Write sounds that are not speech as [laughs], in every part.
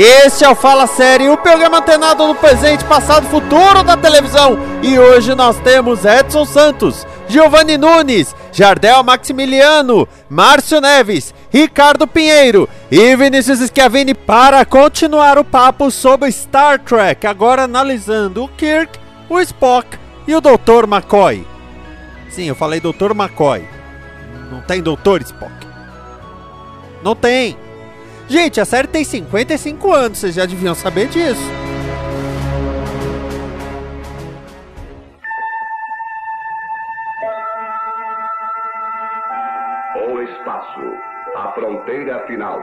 Este é o Fala Série, o programa antenado no presente, passado e futuro da televisão. E hoje nós temos Edson Santos, Giovanni Nunes, Jardel Maximiliano, Márcio Neves, Ricardo Pinheiro e Vinícius Schiavini para continuar o papo sobre Star Trek, agora analisando o Kirk, o Spock e o Dr. McCoy. Sim, eu falei Dr. McCoy. Não tem Dr. Spock. Não tem. Gente, a série tem 55 anos, vocês já deviam saber disso. O espaço, a fronteira final.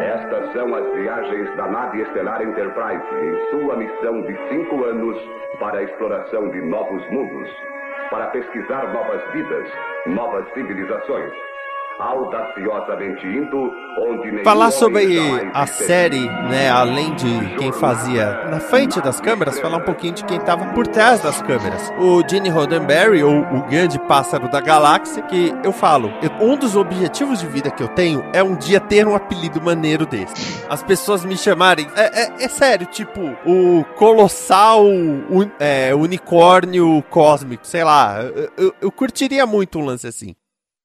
Estas são as viagens da nave estelar Enterprise em sua missão de cinco anos para a exploração de novos mundos, para pesquisar novas vidas, novas civilizações audaciosamente indo onde Falar sobre a série, né, além de quem fazia na frente das câmeras, falar um pouquinho de quem estava por trás das câmeras. O Gene Roddenberry, ou o grande pássaro da galáxia, que eu falo, um dos objetivos de vida que eu tenho é um dia ter um apelido maneiro desse. As pessoas me chamarem, é, é, é sério, tipo, o colossal un, é, unicórnio cósmico, sei lá, eu, eu, eu curtiria muito um lance assim.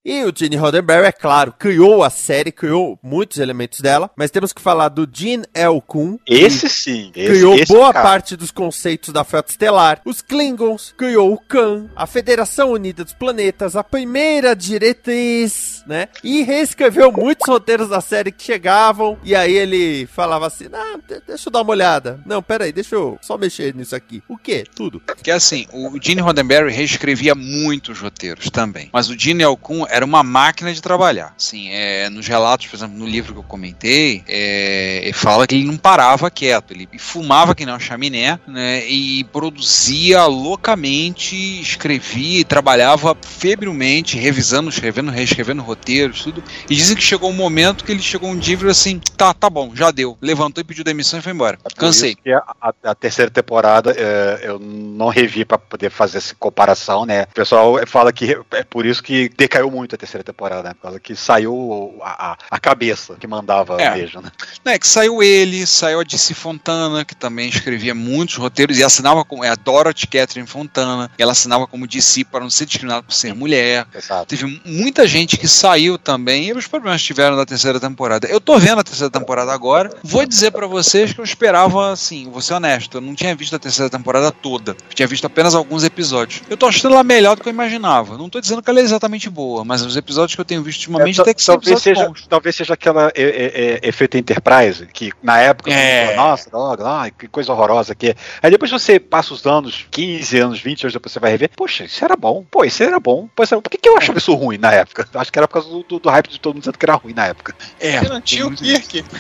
E o Gene Roddenberry, é claro, criou a série, criou muitos elementos dela, mas temos que falar do Gene L. Kuhn. Esse sim. Esse, criou esse boa cara. parte dos conceitos da Frota Estelar, os Klingons, criou o Khan, a Federação Unida dos Planetas, a primeira diretriz, né? E reescreveu muitos roteiros da série que chegavam, e aí ele falava assim, ah, deixa eu dar uma olhada. Não, pera aí, deixa eu só mexer nisso aqui. O quê? Tudo. Porque assim, o Gene Roddenberry reescrevia muitos roteiros também, mas o Gene L. Kuhn era uma máquina de trabalhar. Sim, é, nos relatos, por exemplo, no livro que eu comentei, é, ele fala que ele não parava quieto, ele fumava que nem uma chaminé, né, e produzia loucamente, escrevia e trabalhava febrilmente, revisando, escrevendo, reescrevendo roteiros, tudo. E dizem que chegou um momento que ele chegou um dia e falou assim: tá, tá bom, já deu. Levantou e pediu demissão e foi embora. É Cansei. a, a- terceira temporada é, eu não revi pra poder fazer essa comparação, né? O pessoal fala que é por isso que decaiu muito a terceira temporada, né? Por causa que saiu a, a- a cabeça que mandava É. mesmo, né? É que saiu ele, saiu a DC Fontana, que também escrevia muitos roteiros e assinava como. É a Dorothy Catherine Fontana, ela assinava como DC para não ser discriminada por ser mulher. Exato. Teve muita gente que saiu também e os problemas tiveram da terceira temporada. Eu tô vendo a terceira temporada agora. Vou dizer pra vocês que eu esperava, assim, vou ser honesto, eu não tinha visto a terceira temporada toda. Eu tinha visto apenas alguns episódios. Eu tô achando ela melhor do que eu imaginava. Não tô dizendo que ela é exatamente boa, mas os episódios que eu tenho visto ultimamente É, até que são talvez, episódios seja, bons. talvez seja aquela é, é, é, efeito Enterprise, que na época, É. falou, nossa, droga, ai, que coisa horrorosa que é. Aí depois você passa os anos, 15 anos, 20 anos depois você vai rever, poxa, isso era bom, pô, isso era bom. Pô, isso era- Por que, que eu achava isso ruim na época? Eu Acho que era por causa do, do, do hype de todo mundo dizendo que era ruim na época. É, o Kirk. [laughs]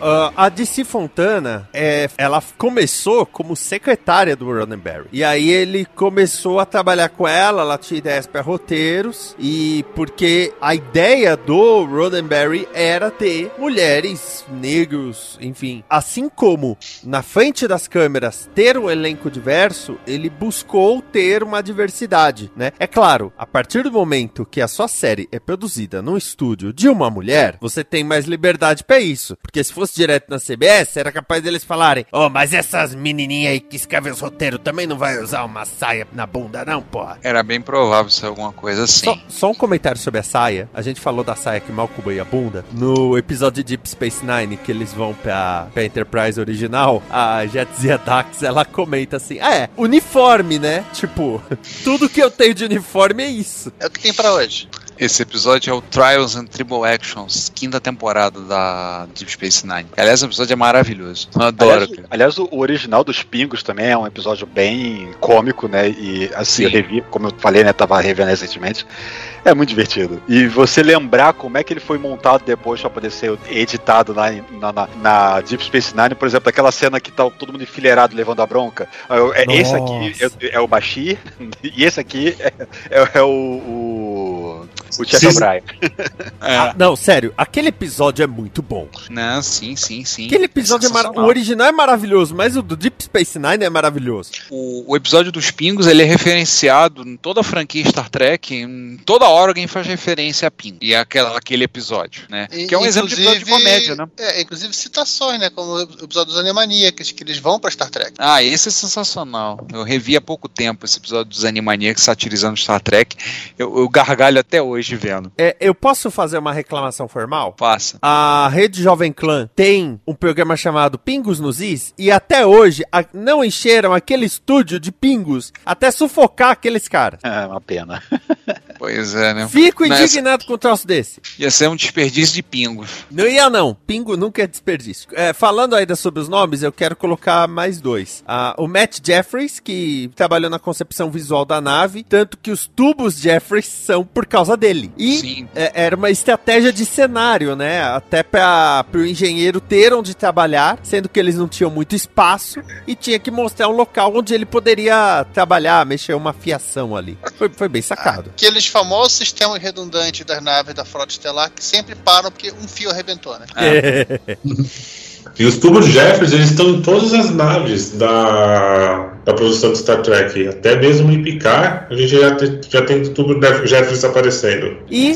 Ah, a DC Fontana, é, ela começou como secretária do Roddenberry. E aí ele começou a trabalhar com ela, ela tinha ideias para roteiros. E porque a ideia do Roddenberry era ter mulheres, negros, enfim. Assim como na frente das câmeras ter um elenco diverso, ele buscou ter uma diversidade, né? É claro, a partir do momento que a sua série é produzida num estúdio de uma mulher, você tem mais liberdade pra isso. Porque se fosse direto na CBS, era capaz deles falarem: "Oh, mas essas menininhas aí que escrevem os roteiros também não vai usar uma saia na bunda não, porra". Era bem provável ser alguma coisa assim. Só, só um comentário sobre a saia. A gente falou da saia que mal cobria a bunda. No episódio de Deep Space Nine, que eles vão pra, pra Enterprise original, a Jetsia Dax, ela comenta assim, ah, é, uniforme, né? Tipo, [laughs] tudo que eu tenho de uniforme é isso. É o que tem pra hoje. Esse episódio é o Trials and Tribal Actions, quinta temporada da Deep Space Nine. Aliás, o episódio é maravilhoso. Eu adoro. Aliás, aliás, o original dos Pingos também é um episódio bem cômico, né? E assim, Sim. eu revi, como eu falei, né? Tava revendo recentemente. É muito divertido. E você lembrar como é que ele foi montado depois pra poder ser editado na, na, na- na Deep Space Nine, por exemplo, aquela cena que tá todo mundo enfileirado levando a bronca. É, é- [laughs] esse aqui é, é o Bashir, e esse aqui é, é- é o. o o Sim. O'Brien. [laughs] É, Ah, não, sério, aquele episódio é muito bom. né? Sim, sim, sim. Aquele episódio é, sensacional. O original é maravilhoso, mas o do Deep Space Nine é maravilhoso. O, o episódio dos pingos ele é referenciado em toda a franquia Star Trek. Em toda hora alguém faz referência a pingo. E é aquela, aquele episódio, né? E- que é um exemplo de episódio de comédia, né? É, inclusive citações, né? Como o episódio dos Animaniacs, que eles vão pra Star Trek. Ah, esse é sensacional. Eu revi há pouco tempo esse episódio dos Animaniacs satirizando Star Trek. Eu, eu gargalho até hoje vendo. É, eu posso fazer uma reclamação formal? Faça. A Rede Jovem Clã tem um programa chamado Pingos nos Is e até hoje a- não encheram aquele estúdio de pingos até sufocar aqueles caras. É uma pena. [laughs] Pois é, né? Fico Mas- indignado com um troço desse. Ia ser um desperdício de pingos. Não ia não, pingo nunca é desperdício. É, falando ainda sobre os nomes, eu quero colocar mais dois. Ah, o Matt Jeffries, que trabalhou na concepção visual da nave, tanto que os tubos Jeffries são por causa dele. E é, era uma estratégia de cenário, né? Até para o engenheiro ter onde trabalhar, sendo que eles não tinham muito espaço e tinha que mostrar um local onde ele poderia trabalhar, mexer uma fiação ali. Foi, foi bem sacado. Aqueles famosos sistemas redundantes das naves da frota estelar que sempre param porque um fio arrebentou, né? [laughs] E os tubos Jeffers, eles estão em todas as naves da, da produção de Star Trek. Até mesmo em Picard, a gente já, te- já tem tubo Jeff- Jeffers aparecendo. E.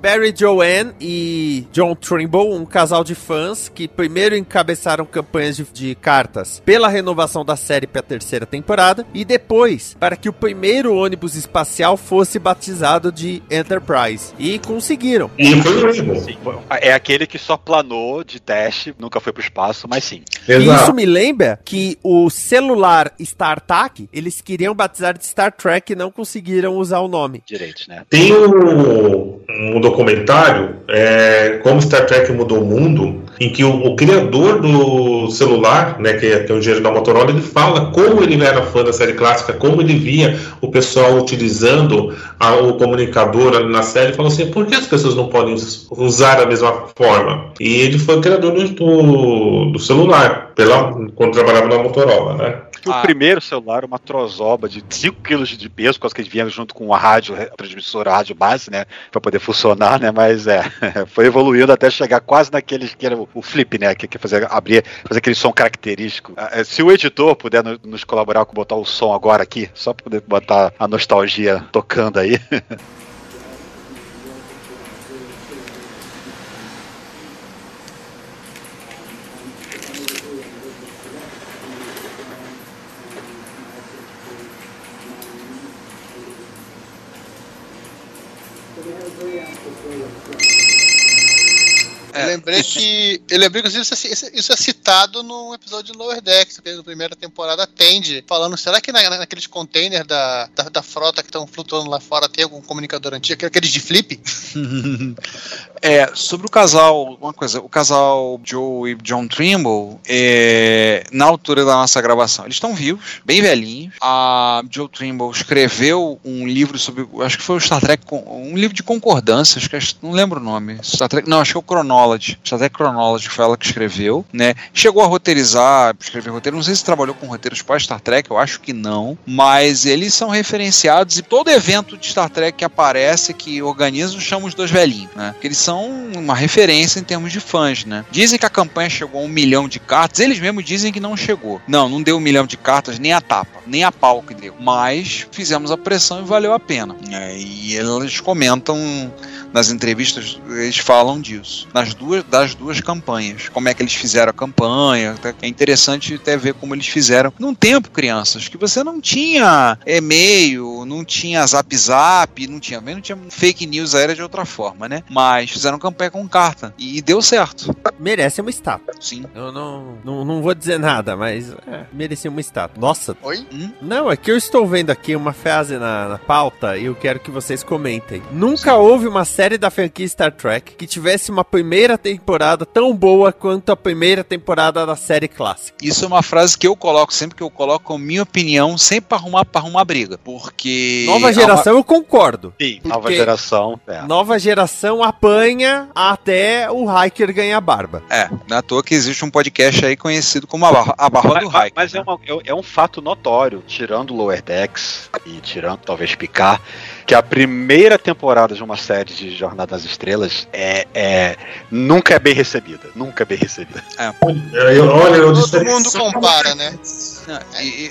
Barry Joanne e John Trimble, um casal de fãs que primeiro encabeçaram campanhas de, de cartas pela renovação da série para a terceira temporada e depois para que o primeiro ônibus espacial fosse batizado de Enterprise. E conseguiram. E foi o mesmo. É aquele que só planou de teste, nunca foi pro espaço, mas sim. E isso Exato. me lembra que o celular StarTAC, eles queriam batizar de Star Trek e não conseguiram usar o nome. Direito, né? Tem um, um documentário, é, Como Star Trek Mudou o Mundo, em que o, o criador do celular, né, que, é, que é o engenheiro da Motorola, ele fala como ele era fã da série clássica, como ele via o pessoal utilizando a- o comunicador ali na série, e falou assim, por que as pessoas não podem us- usar da mesma forma? E ele foi o criador do, do, do celular, pela, quando trabalhava na Motorola, né? Que o Ah. primeiro celular, uma trozoba de 5 kg de peso, quase que ele vinha junto com a rádio, a transmissora, a rádio base, né? Pra poder funcionar, né? Mas é, [laughs] foi evoluindo até chegar quase naquele que era o, flip, né? Que, que fazer, abrir, fazer aquele som característico. Ah, é, Se o editor puder no- nos colaborar com botar o som agora aqui, só pra poder botar a nostalgia tocando aí. [laughs] lembrei que. Eu lembrei, inclusive, isso, é- isso- é citado no episódio de Lower Decks, que da primeira temporada atende, falando, será que na- naqueles containers da, da, da frota que estão flutuando lá fora tem algum comunicador antigo, aqueles de flip? [laughs] É, sobre o casal, uma coisa, o casal Joe e John Trimble, é, na altura da nossa gravação, eles estão vivos, bem velhinhos. A Joe Trimble escreveu um livro sobre, acho que foi o Star Trek, um livro de concordância, acho que é- não lembro o nome. Star Trek, não, acho que é o Chronology. Star Trek Chronology foi ela que escreveu, né? Chegou a roteirizar, escrever roteiro, não sei se trabalhou com roteiros pós Star Trek, eu acho que não, mas eles são referenciados e todo evento de Star Trek que aparece, que organiza, chama os dois velhinhos, né? Porque eles são uma referência em termos de fãs, né? Dizem que a campanha chegou a um milhão de cartas, eles mesmos dizem que não chegou. Não, não deu um milhão de cartas, nem a tapa, nem a pau que deu. Mas fizemos a pressão e valeu a pena. É, e eles comentam nas entrevistas eles falam disso nas duas das duas campanhas como é que eles fizeram a campanha é interessante até ver como eles fizeram num tempo crianças que você não tinha e-mail não tinha zap zap não tinha não tinha fake news era de outra forma né mas fizeram campanha com carta. E deu certo. Merece uma estátua. Sim. Eu não, não, não vou dizer nada, mas é, merecia uma estátua. Nossa. Oi? Não, é que eu estou vendo aqui uma frase na, na pauta e eu quero que vocês comentem. Nunca houve uma série da franquia Star Trek que tivesse uma primeira temporada tão boa quanto a primeira temporada da série clássica. Isso é uma frase que eu coloco sempre que eu coloco a minha opinião, sempre pra arrumar, pra arrumar briga. Porque. Nova geração eu concordo. Sim, nova geração. É. Nova geração apanha até o Hiker ganhar barba. É, não é toa que existe um podcast aí conhecido como a Barra, a barra do Mas, Hiker. mas é, né? uma- é- é um fato notório, tirando o Lower Decks e tirando talvez Picard, que a primeira temporada de uma série de Jornada nas Estrelas é, é- nunca é bem recebida. Nunca é bem recebida. Eu- olha, eu Todo mundo compara, né? Não,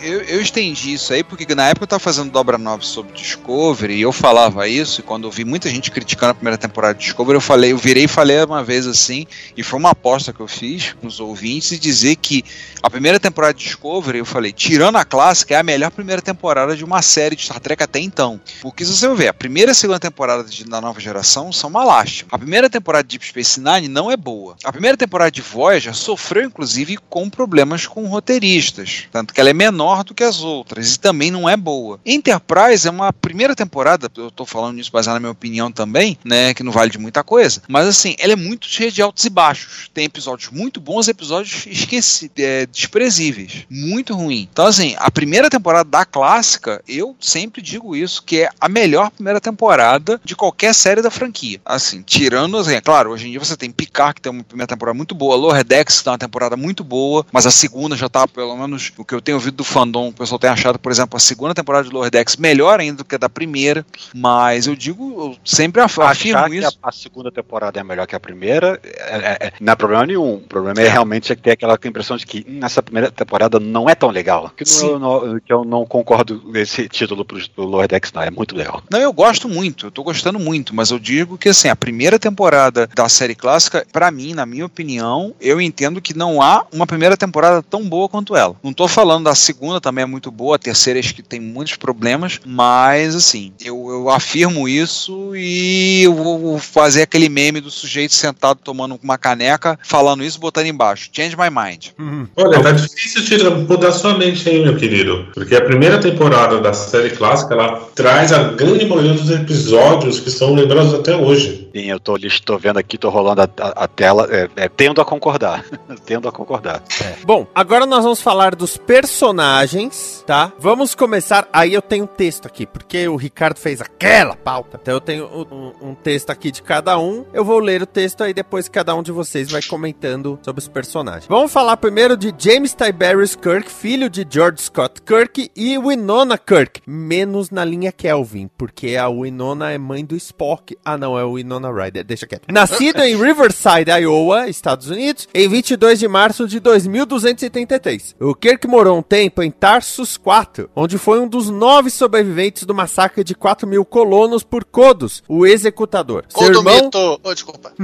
eu, eu estendi isso aí porque na época eu tava fazendo dobra 9 sobre Discovery e eu falava isso, e quando eu vi muita gente criticando a primeira temporada de Discovery, eu falei, eu virei e falei uma vez assim, e foi uma aposta que eu fiz com os ouvintes e dizer que a primeira temporada de Discovery, eu falei, tirando a clássica, é a melhor primeira temporada de uma série de Star Trek até então. Porque se você ver, a primeira e a segunda temporada de- da nova geração são uma lástima. A primeira temporada de Deep Space Nine não é boa. A primeira temporada de Voyager sofreu, inclusive, com problemas com roteiristas. Tanto que ela é menor do que as outras e também não é boa. Enterprise é uma primeira temporada, eu tô falando isso baseado na minha opinião também, né, que não vale de muita coisa, mas assim, ela é muito cheia de altos e baixos. Tem episódios muito bons episódios esqueci, é, desprezíveis. Muito ruim. Então, assim, a primeira temporada da clássica, eu sempre digo isso, que é a melhor primeira temporada de qualquer série da franquia. Assim, tirando, assim, é claro, hoje em dia você tem Picard, que tem uma primeira temporada muito boa, Lower Decks, que tem uma temporada muito boa, mas a segunda já tá, pelo menos, o que eu tenho ouvido do fandom, o pessoal tem achado, por exemplo, a segunda temporada de Lower Decks melhor ainda do que a da primeira, mas eu digo, eu sempre af- Achar afirmo que isso. a, a segunda temporada é melhor que a primeira é- é- é- não é problema nenhum. O problema é, realmente ter aquela impressão de que hum, essa primeira temporada não é tão legal. Que, não, não- que eu não concordo com esse título pro, pro Lower Decks, não. É muito legal. Não, eu gosto muito, eu tô gostando muito, mas eu digo que assim, a primeira temporada da série clássica, pra mim, na minha opinião, eu entendo que não há uma primeira temporada tão boa quanto ela. Não tô falando da segunda também é muito boa, a terceira acho que tem muitos problemas, mas assim, eu, eu afirmo isso e eu vou fazer aquele meme do sujeito sentado tomando uma caneca, falando isso, botando embaixo. Change my mind. Olha, tá difícil tirar, mudar sua mente aí, meu querido. Porque a primeira temporada da série clássica, ela traz a grande maioria dos episódios que são lembrados até hoje. Sim, eu tô, tô vendo aqui, tô rolando a, a- a tela, é, é, tendo a concordar. [laughs] tendo a concordar. Bom, agora nós vamos falar dos personagens, tá? Vamos começar. Aí eu tenho um texto aqui, porque o Ricardo fez aquela pauta. Então eu tenho um, um- um texto aqui de cada um. Eu vou ler o texto aí depois cada um de vocês vai comentando sobre os personagens. Vamos falar primeiro de James Tiberius Kirk, filho de George Scott Kirk e Winona Kirk, menos na linha Kelvin, porque a Winona é mãe do Spock. Ah, não, é o Winona Ryder, deixa quieto. Nascido em [laughs] Riverside, Iowa, Estados Unidos, em 22 de março de 2273. O Kirk morou um tempo em Tarsus 4, onde foi um dos nove sobreviventes do massacre de 4 mil colonos por Kodos, o executador. Seu irmão. Oh, desculpa. [laughs]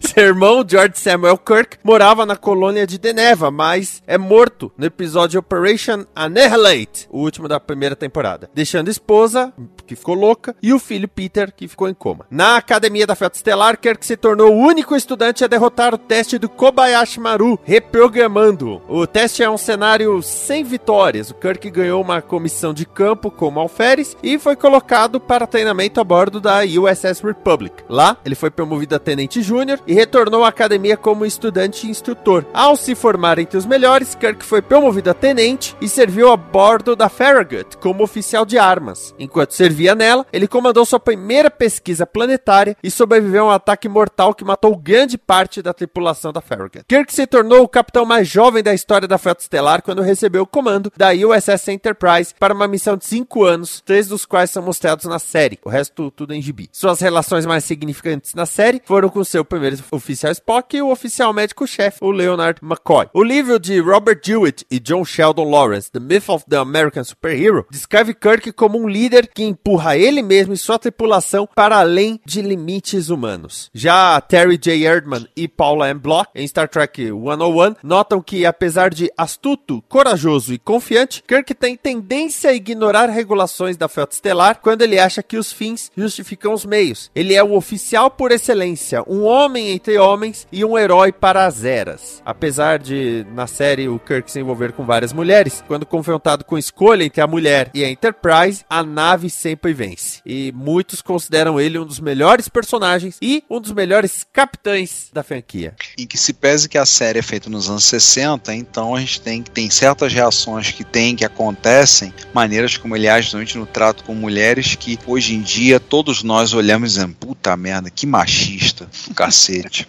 seu irmão, George Samuel Kirk, morava na colônia de Deneva, mas é morto no episódio Operation Annihilate, o último da primeira temporada, deixando esposa, que ficou louca, e o filho Peter, que ficou em coma. Na academia da Frota Estelar, Kirk se tornou o único estudante a derrotar o teste do Kobayashi Maru, reprogramando. O teste é um cenário sem vitórias. O Kirk ganhou uma comissão de campo como alferes e foi colocado para treinamento a bordo da USS Republic. Lá, ele foi promovido a tenente júnior e retornou à academia como estudante e instrutor. Ao se formar entre os melhores, Kirk foi promovido a tenente e serviu a bordo da Farragut como oficial de armas. Enquanto servia nela, ele comandou sua primeira pesquisa planetária e sobreviveu a um ataque mortal que matou grande parte da tripulação da Farragut. Kirk se tornou o capitão mais jovem da história da Frota Estelar quando recebeu o comando da USS Enterprise para uma missão de 5 anos, três dos quais são mostrados na série, o resto tudo em gibi. Suas relações mais significantes na série foram com seu primeiro oficial Spock e o oficial médico-chefe, o Leonard McCoy. O livro de Robert Jewett e John Sheldon Lawrence, The Myth of the American Superhero, descreve Kirk como um líder que empurra ele mesmo e sua tripulação para além de limites humanos. Já Terry J. Erdman e Paula M. Block, em Star Trek 101, notam que, apesar de astuto, corajoso e confiante, Kirk tem tendência a ignorar regulações da Frota Estelar quando ele acha que os fins justificam os meios. Ele é o oficial por excelência, um homem entre homens e um herói para as eras. Apesar de, na série, o Kirk se envolver com várias mulheres, quando confrontado com escolha entre a mulher e a Enterprise, a nave sempre vence. E muitos consideram ele um dos melhores personagens e um dos melhores capitães da franquia. Em que se pese que a série é feita nos anos 60, então a gente tem, tem certas reações que tem, que acontecem, maneiras como ele age somente no trato com mulheres que hoje em dia todos nós olhamos e dizemos, puta merda, que machista, [laughs] cacete.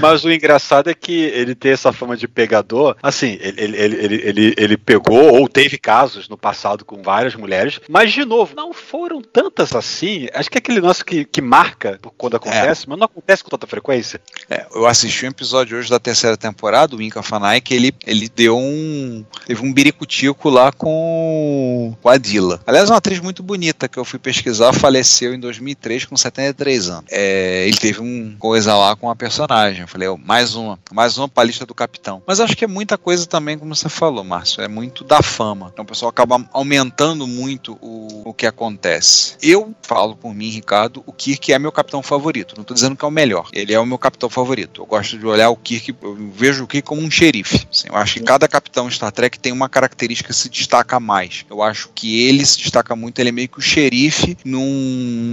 Mas o engraçado é que ele tem essa fama de pegador. Assim, ele, ele, ele, ele, ele pegou ou teve casos no passado com várias mulheres, mas de novo, não foram tantas assim. Acho que é aquele nosso que, que marca quando acontece, mas não acontece com tanta frequência. É, eu assisti um episódio hoje da terceira temporada, o Inca Fanai, que ele, ele deu um. Teve um biricutico lá com, com a Dila. Aliás, uma atriz muito bonita que eu fui pesquisar, faleceu em 2003 com 73 anos. É, ele teve um coisa lá com a personagem. Eu falei, oh, mais uma, mais uma pra lista do capitão. Mas acho que é muita coisa também, como você falou, Márcio, é muito da fama. Então o pessoal acaba aumentando muito o, o que acontece. Eu falo por mim, Ricardo, o Kirk é meu capitão favorito. Não tô dizendo que é o melhor. Ele é o meu capitão favorito. Eu gosto de olhar o Kirk, eu vejo o Kirk como um xerife. Assim, eu acho que cada capitão Star Trek tem uma característica que se destaca mais. Eu acho que ele se destaca muito, ele é meio que o xerife num,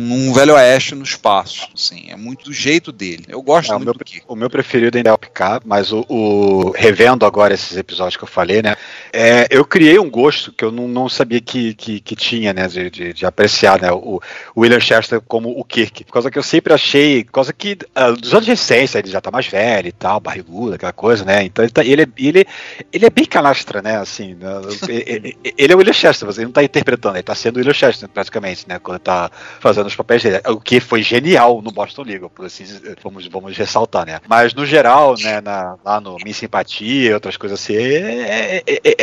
num velho oeste no espaço. Assim, é muito do jeito dele. Eu gosto É, o muito meu, do Kirk. o meu preferido ainda é o Picard, mas o, o- revendo agora esses episódios que eu falei, né? é, eu criei um gosto que eu não, não sabia que, que, que tinha, né? De, de, de apreciar, né? O, o William Chester como o Kirk. Por causa que eu sempre achei, por causa que dos anos recência ele já tá mais velho e tal, barrigudo, aquela coisa, né? Então ele, tá- ele, é, ele, ele é bem canastra, né? Assim, né, ele, ele é o William Chester, você não tá interpretando, ele tá sendo o William Chester praticamente, né? Quando tá fazendo os papéis dele. O que foi genial no Boston Legal, por assim vamos, vamos ressaltar, né? Mas no geral, né, na- lá no Minha Simpatia outras coisas assim, é- é- é-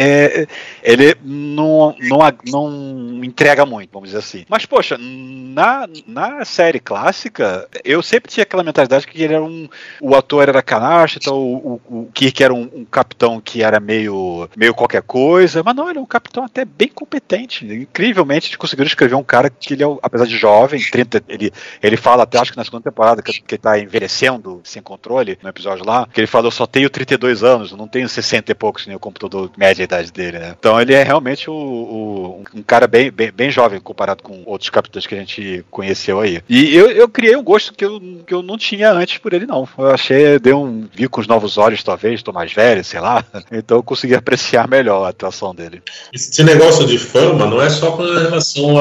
é- ele não, não, não entrega muito, vamos dizer assim. Mas, poxa, na, na série clássica, eu sempre tinha aquela mentalidade que ele era um. O ator era canastra, então o, o, o Kirk era um, um capitão que era meio, meio qualquer coisa, mas não, ele é um capitão até bem competente. Incrivelmente, eles conseguiram escrever um cara que ele é, apesar de jovem, 30, ele, ele fala até acho que na segunda temporada que, que ele tá envelhecendo sem controle, no episódio lá, que ele fala, eu só tenho 32 anos, não tenho 60 e poucos, nem o computador média idade dele, né? Então ele é realmente o, o- um cara bem, bem, bem jovem comparado com outros capitães que a gente conheceu aí. E eu, eu criei um gosto que eu, que eu não tinha antes por ele, não. Eu achei, deu um. Vi com os novos olhos, talvez, tô mais velho, sei lá. [laughs] Então eu consegui apreciar melhor a atuação dele. Esse negócio de fama não é só com relação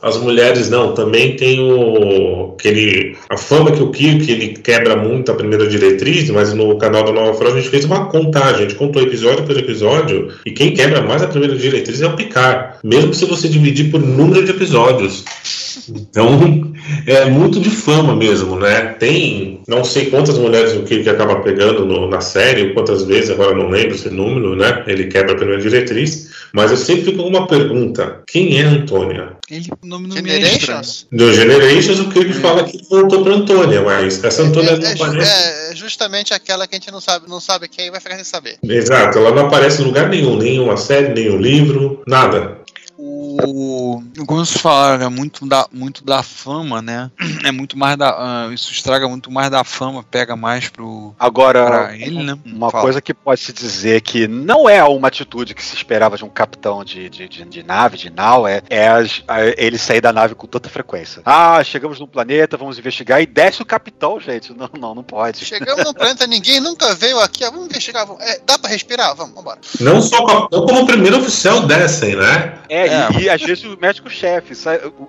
às mulheres, não. Também tem o aquele a fama que o Kirk ele quebra muito a primeira diretriz, mas no canal da Nova Frota a gente fez uma contagem, a gente contou episódio por episódio e quem quebra mais a primeira diretriz é o Picard, mesmo se você dividir por número de episódios. Então [laughs] é muito de fama mesmo, né? Tem não sei quantas mulheres o Kirk acaba pegando no- na série, quantas vezes, agora não lembro esse número, né? Ele quebra a primeira diretriz, mas eu sempre fico com uma pergunta: quem é a Antônia? Ele, o nome não me é. Generations? Do Generations, o Kirk fala que voltou pra Antônia, mas essa Antônia É, não é aparece. é justamente aquela que a gente não sabe, não sabe quem vai ficar sem saber. Exato, ela não aparece em lugar nenhum, nenhuma série, nenhum livro, nada. O, como vocês falaram, é muito da, muito da fama, né? É muito mais da. ah, isso estraga muito mais da fama, pega mais pro. Agora, Pra ele, né? uma Fala. coisa que pode se dizer que não é uma atitude que se esperava de um capitão de, de, de, de nave, de nau, é, é as- a- ele sair da nave com tanta frequência. Ah, chegamos num planeta, vamos investigar e desce o capitão, gente. Não, não, não pode. Chegamos no planeta, ninguém nunca veio aqui, ah, vamos investigar. Vamos. É, dá pra respirar? Vamos, vambora. Não só co- não como o primeiro oficial descem, né? É, É. E, e às vezes o médico-chefe,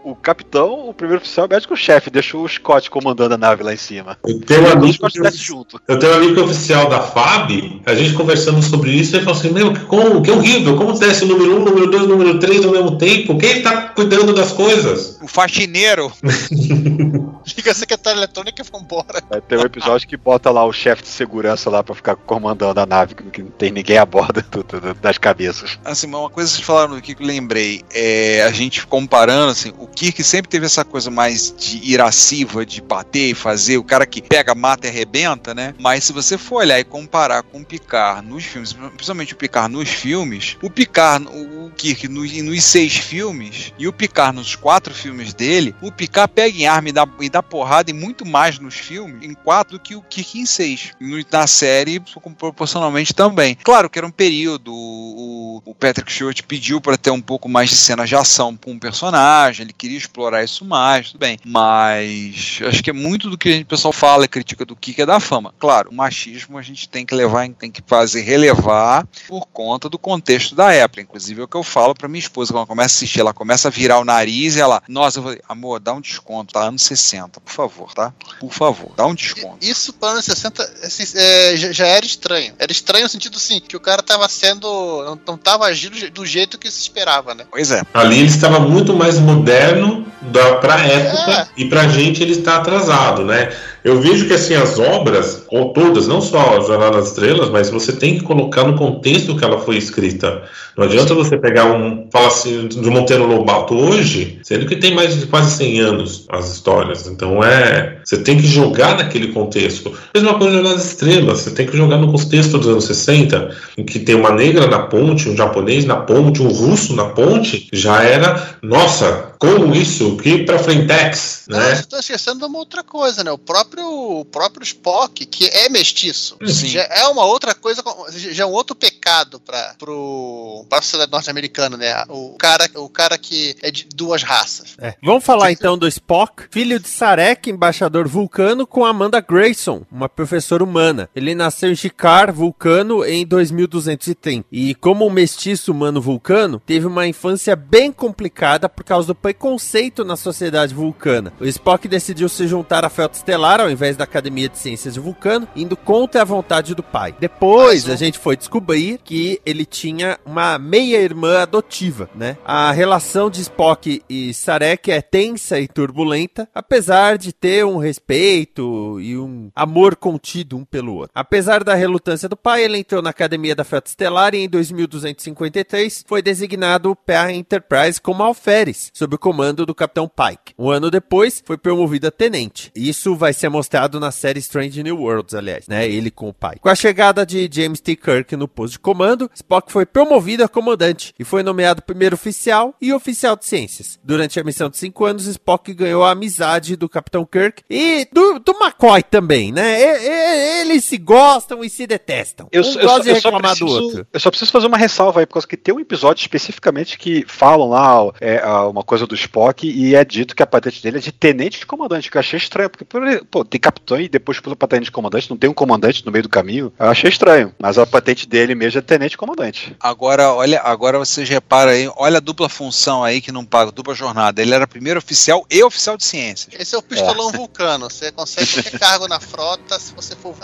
o, o capitão, o primeiro oficial é o médico-chefe, deixou o Scott comandando a nave lá em cima. Eu tenho um o amigo Scott que desce junto. Eu tenho um amigo oficial da FAB, a gente conversando sobre isso, ele falou assim, meu, que, como, que horrível, como desce o número 1, um, número 2, número 3 ao mesmo tempo? Quem tá cuidando das coisas? O faxineiro. [laughs] Liga a secretária eletrônica e vambora. Vai ter um episódio que bota lá o chefe de segurança lá pra ficar comandando a nave, que não tem ninguém a bordo do- do- das cabeças. Assim, uma coisa que vocês falaram do Kirk, eu lembrei. É, a gente comparando, assim, o Kirk sempre teve essa coisa mais de irasciva, de bater e fazer, o cara que pega, mata e arrebenta, né? Mas se você for olhar e comparar com o Picard nos filmes, principalmente o Picard nos filmes, o Picard, o Kirk nos, nos seis filmes e o Picard nos quatro filmes dele, o Picard pega em arma e dá, e dá dá porrada e muito mais nos filmes, em 4 do que o Kirk em 6. Na série, proporcionalmente também. Claro que era um período, o, o Patrick Stewart pediu para ter um pouco mais de cenas de ação com um personagem, ele queria explorar isso mais, tudo bem. Mas acho que é muito do que o pessoal fala e critica do Kirk é da fama. Claro, o machismo a gente tem que levar, tem que fazer relevar por conta do contexto da época. Inclusive é o que eu falo para minha esposa quando ela começa a assistir, ela começa a virar o nariz e ela, nossa, eu falei, amor, dá um desconto, tá? Anos 60, por favor, tá? Por favor, dá um desconto. Isso para anos 60 assim, é, já, já, era estranho. Era estranho no sentido assim, que o cara tava sendo. não, não tava agindo do jeito que se esperava, né? Pois é. Ali ele estava muito mais moderno da, pra época é. e pra gente ele está atrasado, né? Eu vejo que assim as obras, ou todas, não só a Jornada das Estrelas, mas você tem que colocar no contexto que ela foi escrita. Não adianta você pegar um, fala assim, de Monteiro Lobato hoje, sendo que tem mais de quase 100 anos as histórias. Então é, você tem que jogar naquele contexto. Mesma coisa Jornada das Estrelas, você tem que jogar no contexto dos anos 60, em que tem uma negra na ponte, um japonês na ponte, um russo na ponte, já era, nossa, como isso? Que para Frentex, né? Não, você está esquecendo de uma outra coisa, né? O próprio, o próprio Spock, que é mestiço, Sim. já é uma outra coisa, já é um outro pecado para pro para a sociedade norte-americana, né? O cara, o cara que é de duas raças. É. Vamos falar então do Spock, filho de Sarek, embaixador vulcano, com Amanda Grayson, uma professora humana. Ele nasceu em Shikar, vulcano, em 2230. E como um mestiço humano vulcano, teve uma infância bem complicada por causa do preconceito na sociedade vulcana. O Spock decidiu se juntar à Frota Estelar ao invés da Academia de Ciências de Vulcano, indo contra a vontade do pai. Depois, a gente foi descobrir que ele tinha uma meia-irmã adotiva, né? A relação de Spock e Sarek é tensa e turbulenta, apesar de ter um respeito e um amor contido um pelo outro. Apesar da relutância do pai, ele entrou na Academia da Frota Estelar e em 2253 foi designado para Enterprise como alferes, sob o comando do Capitão Pike. Um ano depois, foi promovido a tenente. Isso vai ser mostrado na série Strange New Worlds, aliás, né? Ele com o pai. Com a chegada de James T. Kirk no posto de comando, Spock foi promovido a comandante e foi nomeado primeiro oficial e oficial de ciências. Durante a missão de cinco anos, Spock ganhou a amizade do Capitão Kirk e do, do McCoy também, né? E, e, eles se gostam e se detestam. Eu, um eu, gosta de reclamar preciso, do outro. Eu só preciso fazer uma ressalva aí, por causa que tem um episódio especificamente que falam lá é, uma coisa do Spock e é dito que a patente dele é de tenente de comandante, que eu achei estranho, porque pô, tem capitão e depois pula patente de comandante, não tem um comandante no meio do caminho. Eu achei estranho, mas a patente dele mesmo é tenente comandante. Agora, olha, agora vocês reparam aí, olha a dupla função aí que não paga, dupla jornada. Ele era primeiro oficial e oficial de ciências. Esse é o pistolão é. [laughs] vulcano, você consegue ter cargo na frota se você for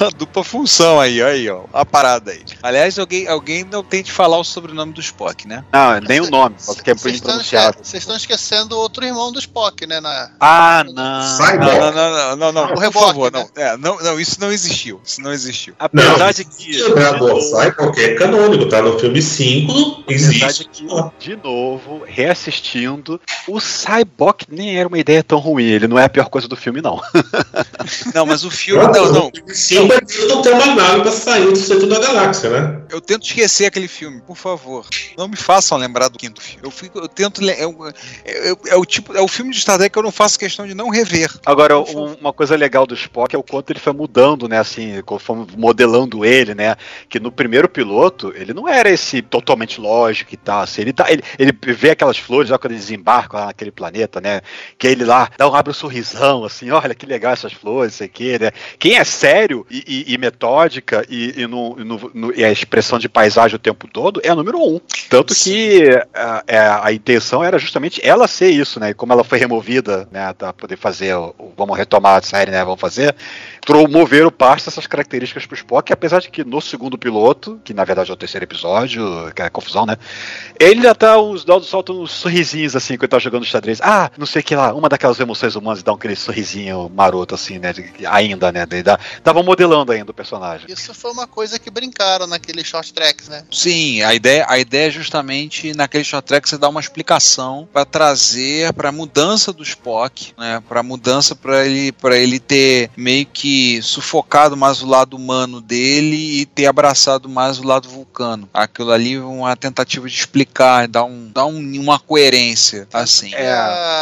a dupla função aí, aí, ó, a parada aí. Aliás, alguém, alguém não tente falar o sobrenome do Spock, né? Não, nem o nome, [laughs] porque é pronunciado. Vocês estão esquecendo outro irmão do Spock, né? Na... Ah, não. Não, não, não, não, não, por favor, né? não. É, não. Não, isso não existiu. Isso não existiu. Apesar de que. O Cyborg é canônico, tá? No filme 5 existe. Que, de novo, reassistindo, o Cyborg nem era uma ideia tão ruim. Ele não é a pior coisa do filme, não. [laughs] não, mas o filme. Não, não. Sim, não tem uma nave pra sair do centro da galáxia, né? Eu tento esquecer aquele filme, por favor. Não me façam lembrar do quinto filme. Eu, fico, eu tento. É, é, é, o tipo, é o filme de Star Trek que eu não faço questão de não rever. Agora, um, uma coisa legal do Spock é o quanto ele foi mudando, né? Assim, conforme modelando ele, né? Que no primeiro piloto, ele não era esse totalmente lógico e tal. Assim, ele, tá, ele, ele vê aquelas flores lá quando ele desembarca lá naquele planeta, né? Que ele lá dá um abre um sorrisão, assim, [laughs] olha que legal essas flores, isso aqui, né? Quem é sério e, e, e metódica e, e, no, no, no, e a expressão de paisagem o tempo todo é a número um. Tanto que a, é, a, intenção era justamente ela ser isso, né? E como ela foi removida, né, para poder fazer o, o, vamos retomar a série, né, vamos fazer, promoveram parte dessas características pro Spock, apesar de que no segundo piloto, que na verdade é o terceiro episódio, que é confusão, né, ele já tá, os dados soltam uns sorrisinhos assim, quando ele tá jogando xadrez, ah, não sei o que lá, uma daquelas emoções humanas dá um aquele sorrisinho maroto assim, né, ainda, né, tava modelando ainda o personagem. Isso foi uma coisa que brincaram naquele short tracks, né? Sim, a ideia, a ideia é justamente naquele short track você dar uma explicação para trazer para mudança do Spock, né, para mudança para ele para ele ter meio que ele sufocado mais o lado humano dele e ter abraçado mais o lado vulcano. Aquilo ali é uma tentativa de explicar, dar, um, dar um, uma coerência, assim. É,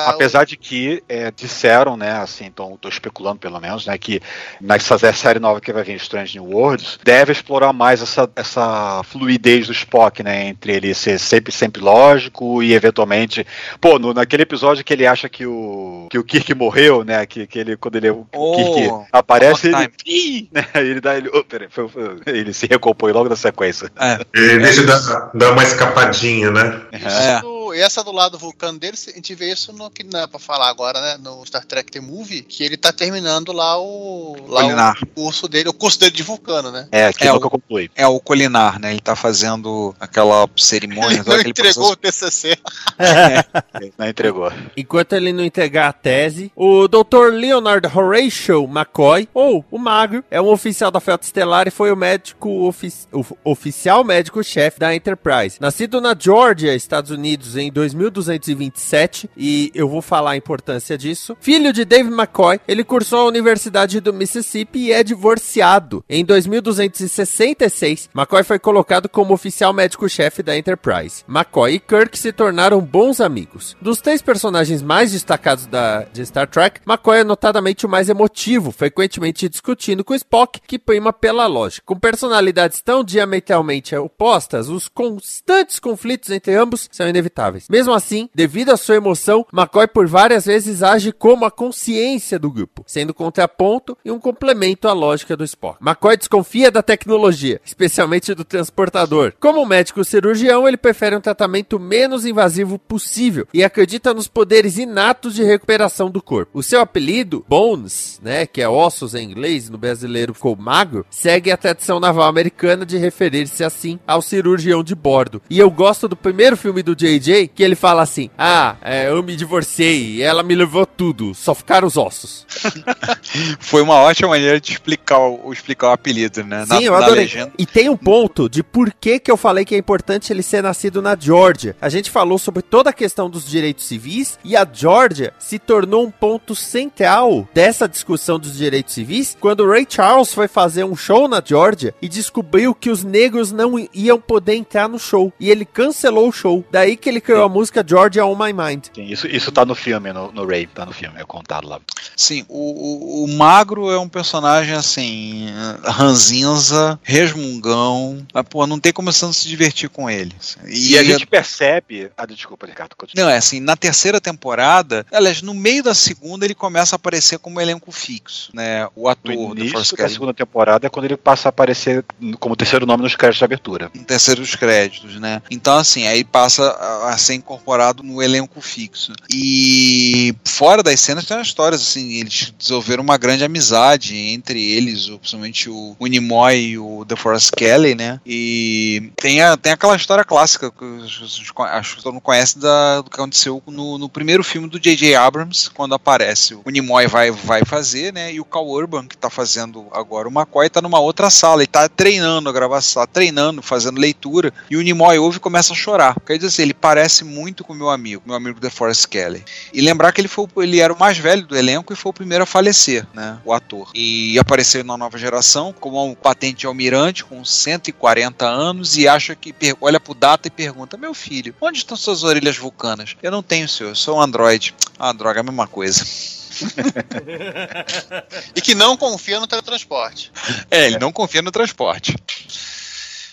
apesar de que é, disseram, né, assim, então tô especulando pelo menos, né, que nessa série nova que vai vir, Strange New Worlds, deve explorar mais essa, essa fluidez do Spock, né, entre ele ser sempre, sempre lógico e eventualmente, pô, no, naquele episódio que ele acha que o, que o Kirk morreu, né, que, que ele, quando ele, o Oh, Kirk aparece, Long ele, [laughs] Ih, né, ele dá, ele, oh, peraí, foi- foi- ele se recompõe logo na sequência. É, Ele deixa dar, dar uma escapadinha, né? é. Isso- e essa do lado vulcano dele, a gente vê isso no que não é pra falar agora, né? No Star Trek The Movie, que ele tá terminando lá o. Lá Colinar. o curso dele, o curso dele de vulcano, né? É, que É, nunca o- conclui. É o Colinar, né? Ele tá fazendo aquela cerimônia. Ele não aquele entregou o processo- TCC. [laughs] Ele Não entregou. Enquanto ele não entregar a tese, o Dr. Leonard Horatio McCoy, ou o Magro, é um oficial da Frota Estelar e foi o médico ofi- o oficial médico-chefe da Enterprise. Nascido na Georgia, Estados Unidos, em 2227, e eu vou falar a importância disso. Filho de Dave McCoy, ele cursou a Universidade do Mississippi e é divorciado. Em 2266, McCoy foi colocado como oficial médico-chefe da Enterprise. McCoy e Kirk se tornaram bons amigos. Dos três personagens mais destacados da, de Star Trek, McCoy é notadamente o mais emotivo, frequentemente discutindo com Spock, que prima pela lógica. Com personalidades tão diametralmente opostas, os constantes conflitos entre ambos são inevitáveis. Mesmo assim, devido à sua emoção, McCoy por várias vezes age como a consciência do grupo, sendo contraponto e um complemento à lógica do Spock. McCoy desconfia da tecnologia, especialmente do transportador. Como médico cirurgião, ele prefere um tratamento menos invasivo possível e acredita nos poderes inatos de recuperação do corpo. O seu apelido, Bones, né, que é ossos em inglês, no brasileiro ficou magro, segue a tradição naval americana de referir-se assim ao cirurgião de bordo. E eu gosto do primeiro filme do JJ, que ele fala assim: Ah, é, eu me divorciei, ela me levou tudo, só ficaram os ossos. [laughs] Foi uma ótima maneira de explicar o, explicar o apelido, né? Sim, eu adorei. E tem um ponto de por que, que eu falei que é importante ele ser nascido na Georgia. A gente falou sobre toda a questão dos direitos civis e a Georgia se tornou um ponto central dessa discussão dos direitos civis quando o Ray Charles foi fazer um show na Georgia e descobriu que os negros não iam poder entrar no show. E ele cancelou o show. Daí que ele criou a música Georgia On My Mind. Sim, isso, isso tá no filme, no, no Ray, tá no filme, é contado lá. Sim, o, o, o Magro é um personagem assim, ranzinza, resmungão, mas pô, não tem como você não se divertir com ele. E, e a gente percebe. Ah, desculpa, Ricardo. Continua. Não, é assim, na terceira temporada, aliás, no meio da segunda ele começa a aparecer como elenco fixo, né? O ator No do início Force da segunda temporada é quando ele passa a aparecer como terceiro nome nos créditos de abertura. em terceiros créditos, né? Então, assim, aí passa a, ser incorporado no elenco fixo. E fora das cenas tem umas histórias, assim, eles desenvolveram uma grande amizade entre eles, principalmente o, Nimoy e o DeForest Kelly, né? E tem, a, tem aquela história clássica que acho que todo mundo conhece da, do que aconteceu no, no primeiro filme do J.J. Abrams, quando aparece o Nimoy vai, vai fazer, né? E o Cal Urban, que tá fazendo agora o McCoy, tá numa outra sala, ele tá treinando a gravação, tá treinando, fazendo leitura, e o Nimoy ouve e começa a chorar. Quer dizer assim, ele parece muito com o meu amigo, meu amigo DeForest Kelly. E lembrar que ele, foi, o- ele era o mais velho do elenco e foi o primeiro a falecer, né? O ator. E apareceu na nova geração como um patente almirante com 140 anos e acha que olha pro data e pergunta: Meu filho, onde estão suas orelhas vulcanas? Eu não tenho, senhor, eu sou um androide. Ah, droga, é a mesma coisa. [laughs] E que não confia no teletransporte. É, ele não confia no transporte.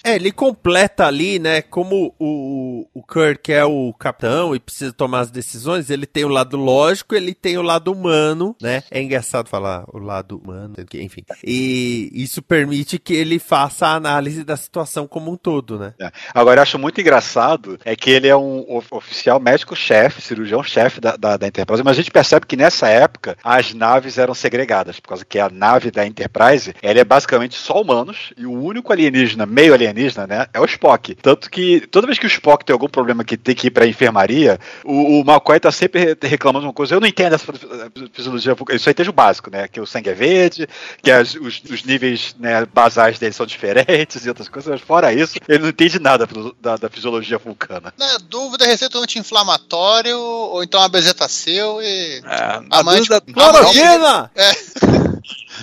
É, ele completa ali, né? Como o, o Kirk é o capitão e precisa tomar as decisões, ele tem o lado lógico, ele tem o lado humano, né? É engraçado falar o lado humano, enfim. E isso permite que ele faça a análise da situação como um todo, né? É. Agora, eu acho muito engraçado é que ele é um of- oficial médico-chefe, cirurgião-chefe da, da, da Enterprise, mas a gente percebe que nessa época as naves eram segregadas, por causa que a nave da Enterprise ela é basicamente só humanos e o único alienígena, meio alienígena, né, é o Spock. Tanto que toda vez que o Spock tem algum problema que tem que ir pra enfermaria, o, o McCoy tá sempre re- reclamando uma coisa. Eu não entendo essa fisiologia, eu só entendo o básico, né, que o sangue é verde, que as- os, os níveis né, basais dele são diferentes e outras coisas, mas fora isso, ele não entende nada da, da fisiologia vulcana. Na dúvida, receita um anti-inflamatório ou então a bezetacil e. É, A mãe dúvida- de- Cloroquina!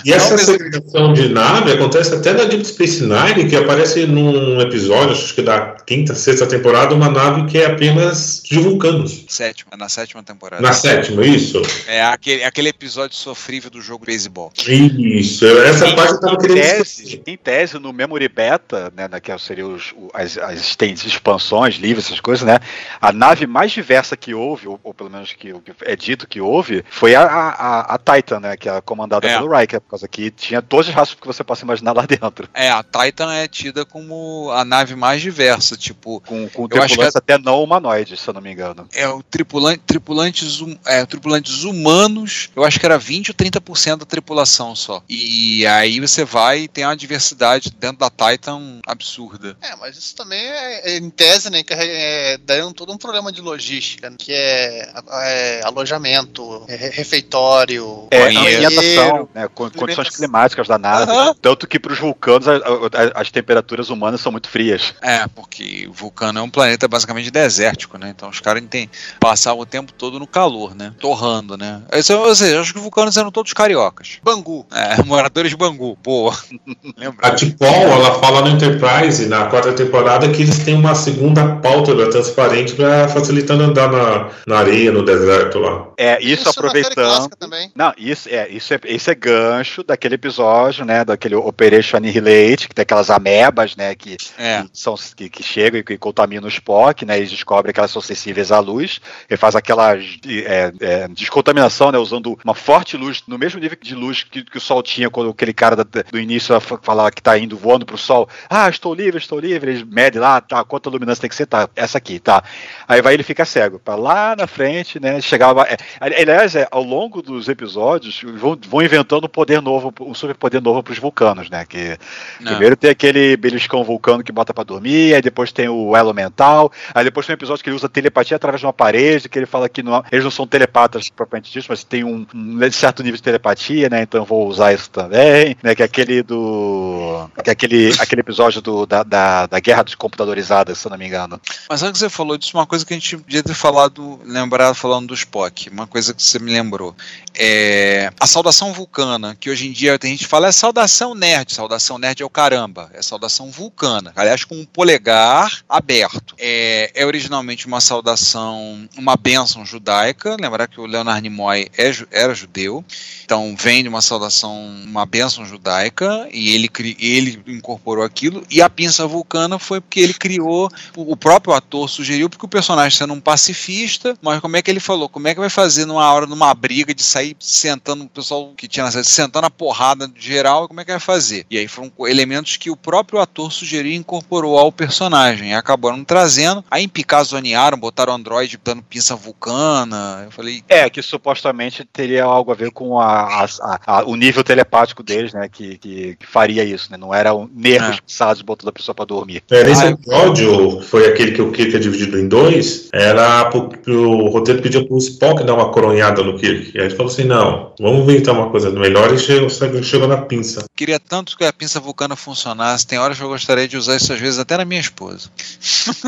E essa segregação de nave acontece até na Deep Space Nine, que aparece num episódio, acho que da quinta, sexta temporada, uma nave que é apenas de vulcanos. Sétima, na sétima temporada. Na sétima, isso? É aquele, aquele episódio sofrível do jogo beisebol. Isso, essa Em- parte eu tava em querendo tese, em tese, no Memory Beta, né, que seriam os, as, as expansões, livros, essas coisas, né? A nave mais diversa que houve, ou, ou pelo menos que, que é dito que houve, foi a, a, a Titan, né? Que é comandada É. pelo Riker, por causa que tinha todas as raças que você possa imaginar lá [laughs] dentro. É, a Titan é tida como a nave mais diversa, tipo, Com, com tripulantes até não humanoides, se eu não me engano. é o tripulante, tripulantes, hum- é, tripulantes humanos, eu acho que era 20 ou 30% da tripulação só. E aí você vai e tem uma diversidade dentro da Titan absurda. É, mas isso também é, é, em tese, né, que é, um, todo um problema de logística, né, que é, é alojamento, é, re- refeitório, É, Banheiro. ambientação, né, con- condições climáticas da nave. Aham. Tanto que para os vulcanos a- a- as temperaturas humanas são muito frias. É, porque Vulcano é um planeta basicamente desértico, né? Então os caras têm passar o tempo todo no calor, né? Torrando, né? Isso, ou seja, eu acho que os vulcanos eram todos cariocas. Bangu. É, [laughs] moradores de Bangu, boa. [laughs] A? Tipol, ela fala no Enterprise, na quarta temporada, que eles têm uma segunda pálpebra transparente para facilitar andar na, na areia, no deserto lá. É, isso na série aproveitando. clássica também. Não, isso é, isso é, esse é gancho daquele episódio, né, daquele Operation Annihilate, que tem aquelas amebas, né, que, É. que são, que, que chegam e que contaminam o Spock, né, eles descobrem que elas são sensíveis à luz, e faz aquela é, é, descontaminação, né, usando uma forte luz, no mesmo nível de luz que, que o Sol tinha quando aquele cara da- do início fa- falava que tá indo voando pro Sol, ah, estou livre, estou livre, eles medem lá, tá, quanta luminância tem que ser, tá, essa aqui, tá. Aí vai ele fica cego, para lá na frente, né, chegava, é, aliás, é, ao longo dos episódios, vão, vão inventando um poder novo, um superpoder novo pros vulcanos, né, que Não. Primeiro tem aquele beliscão vulcano que bota pra dormir, aí depois tem o elo mental, aí depois tem um episódio que ele usa telepatia através de uma parede, que ele fala que não, eles não são telepatas propriamente disso, mas tem um, um certo nível de telepatia, né? Então eu vou usar isso também, né? Que é aquele do. Que é aquele, aquele episódio do, da, da, da guerra dos computadorizadas, se eu não me engano. Mas sabe que você falou disso, uma coisa que a gente podia ter falado, lembrado falando do Spock, uma coisa que você me lembrou. É a saudação vulcana, que hoje em dia tem gente fala é saudação nerd, saudação nerd é o caramba, é saudação vulcana, aliás com um polegar aberto. É, é originalmente uma saudação, uma bênção judaica, lembrar que o Leonard Nimoy é era judeu, então vem de uma saudação, uma bênção judaica, e ele, ele incorporou aquilo, e a pinça vulcana foi porque ele criou o próprio ator sugeriu porque o personagem sendo um pacifista, mas como é que ele falou? Como é que vai fazer numa hora, numa briga de sair sentando o pessoal que tinha na sentando a porrada de geral, como é que vai fazer? E aí foram elementos que o próprio ator sugeriu e incorporou ao personagem, e acabaram trazendo, aí em Picard zonearam, botaram o Android dando pinça vulcana, eu falei, É, que supostamente teria algo a ver com a, a- a- o nível telepático deles, né? Que, que, que faria isso, né? Não eram nervos É. pisados botando a pessoa pra dormir. É, nesse Ah, episódio, que foi aquele que o Kirk é dividido em dois, era porque o roteiro pediu pro Spock dar uma coronhada no Kirk. E aí ele falou assim: não, vamos inventar uma coisa melhor e chegou, chegou na pinça. queria tanto que a pinça vulcana funcionasse, tem horas que eu gostaria de usar isso às vezes até na minha esposa.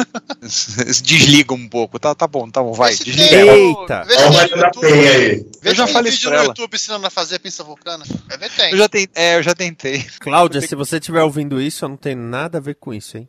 [laughs] Desliga um pouco, tá, tá bom, tá bom, vai, Vê se desliga. tem-. Eita! Olha tem no YouTube, aí. vê Eu já se tem falei vídeo isso no ela. YouTube ensinando a fazer pinça vulcana. Tem. Eu já tentei, é, eu já tentei. Cláudia, [laughs] se você estiver ouvindo isso, eu não tenho nada a ver com isso, hein?